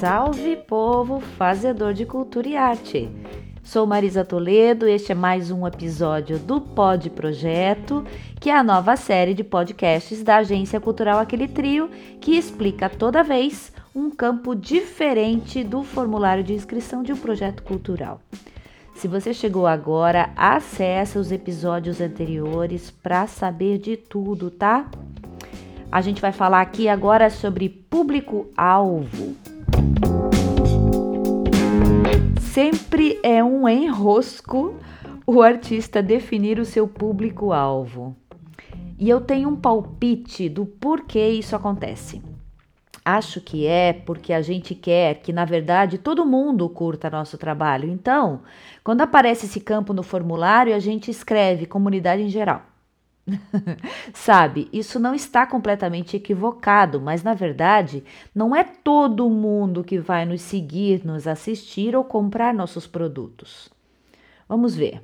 Salve povo fazedor de cultura e arte! Sou Marisa Toledo, este é mais um episódio do Pod Projeto, que é a nova série de podcasts da Agência Cultural Aquele Trio, que explica toda vez um campo diferente do formulário de inscrição de um projeto cultural. Se você chegou agora, acesse os episódios anteriores para saber de tudo, tá? A gente vai falar aqui agora sobre público-alvo. Sempre é um enrosco o artista definir o seu público-alvo. E eu tenho um palpite do porquê isso acontece. Acho que é porque a gente quer que, na verdade, todo mundo curta nosso trabalho. Então, quando aparece esse campo no formulário, a gente escreve comunidade em geral. Sabe, isso não está completamente equivocado, mas na verdade não é todo mundo que vai nos seguir, nos assistir ou comprar nossos produtos. Vamos ver.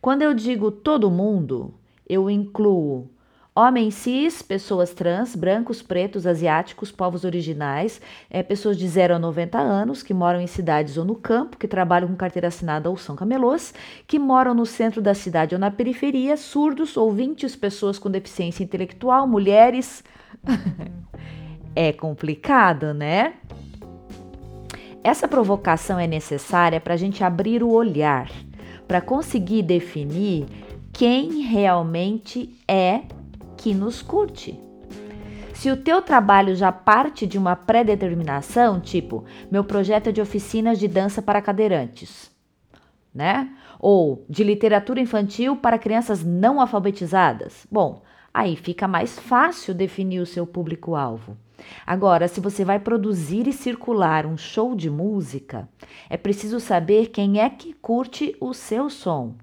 Quando eu digo todo mundo, eu incluo Homens cis, pessoas trans, brancos, pretos, asiáticos, povos originais, é, pessoas de 0 a 90 anos que moram em cidades ou no campo, que trabalham com carteira assinada ou são camelôs, que moram no centro da cidade ou na periferia, surdos, ouvintes, pessoas com deficiência intelectual, mulheres. é complicado, né? Essa provocação é necessária para a gente abrir o olhar, para conseguir definir quem realmente é que nos curte. Se o teu trabalho já parte de uma pré-determinação, tipo, meu projeto é de oficinas de dança para cadeirantes, né? Ou de literatura infantil para crianças não alfabetizadas. Bom, aí fica mais fácil definir o seu público-alvo. Agora, se você vai produzir e circular um show de música, é preciso saber quem é que curte o seu som.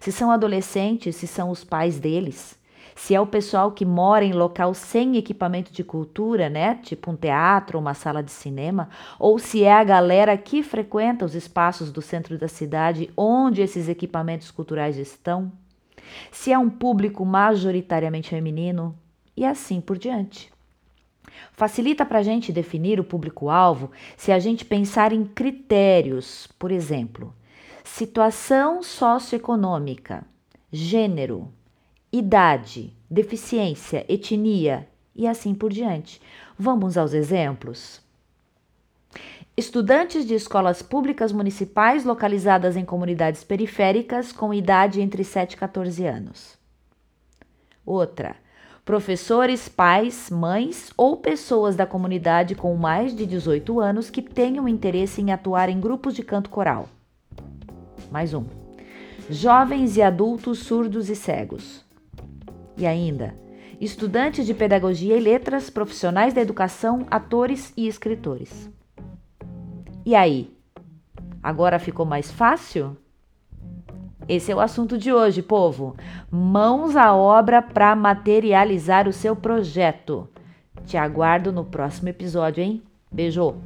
Se são adolescentes, se são os pais deles se é o pessoal que mora em local sem equipamento de cultura, né, tipo um teatro uma sala de cinema, ou se é a galera que frequenta os espaços do centro da cidade onde esses equipamentos culturais estão, se é um público majoritariamente feminino e assim por diante. Facilita para a gente definir o público-alvo se a gente pensar em critérios, por exemplo, situação socioeconômica, gênero, idade, deficiência, etnia e assim por diante. Vamos aos exemplos? Estudantes de escolas públicas municipais localizadas em comunidades periféricas com idade entre 7 e 14 anos. Outra, professores, pais, mães ou pessoas da comunidade com mais de 18 anos que tenham interesse em atuar em grupos de canto coral. Mais um. Jovens e adultos surdos e cegos. E ainda, estudantes de pedagogia e letras, profissionais da educação, atores e escritores. E aí? Agora ficou mais fácil? Esse é o assunto de hoje, povo. Mãos à obra para materializar o seu projeto. Te aguardo no próximo episódio, hein? Beijo!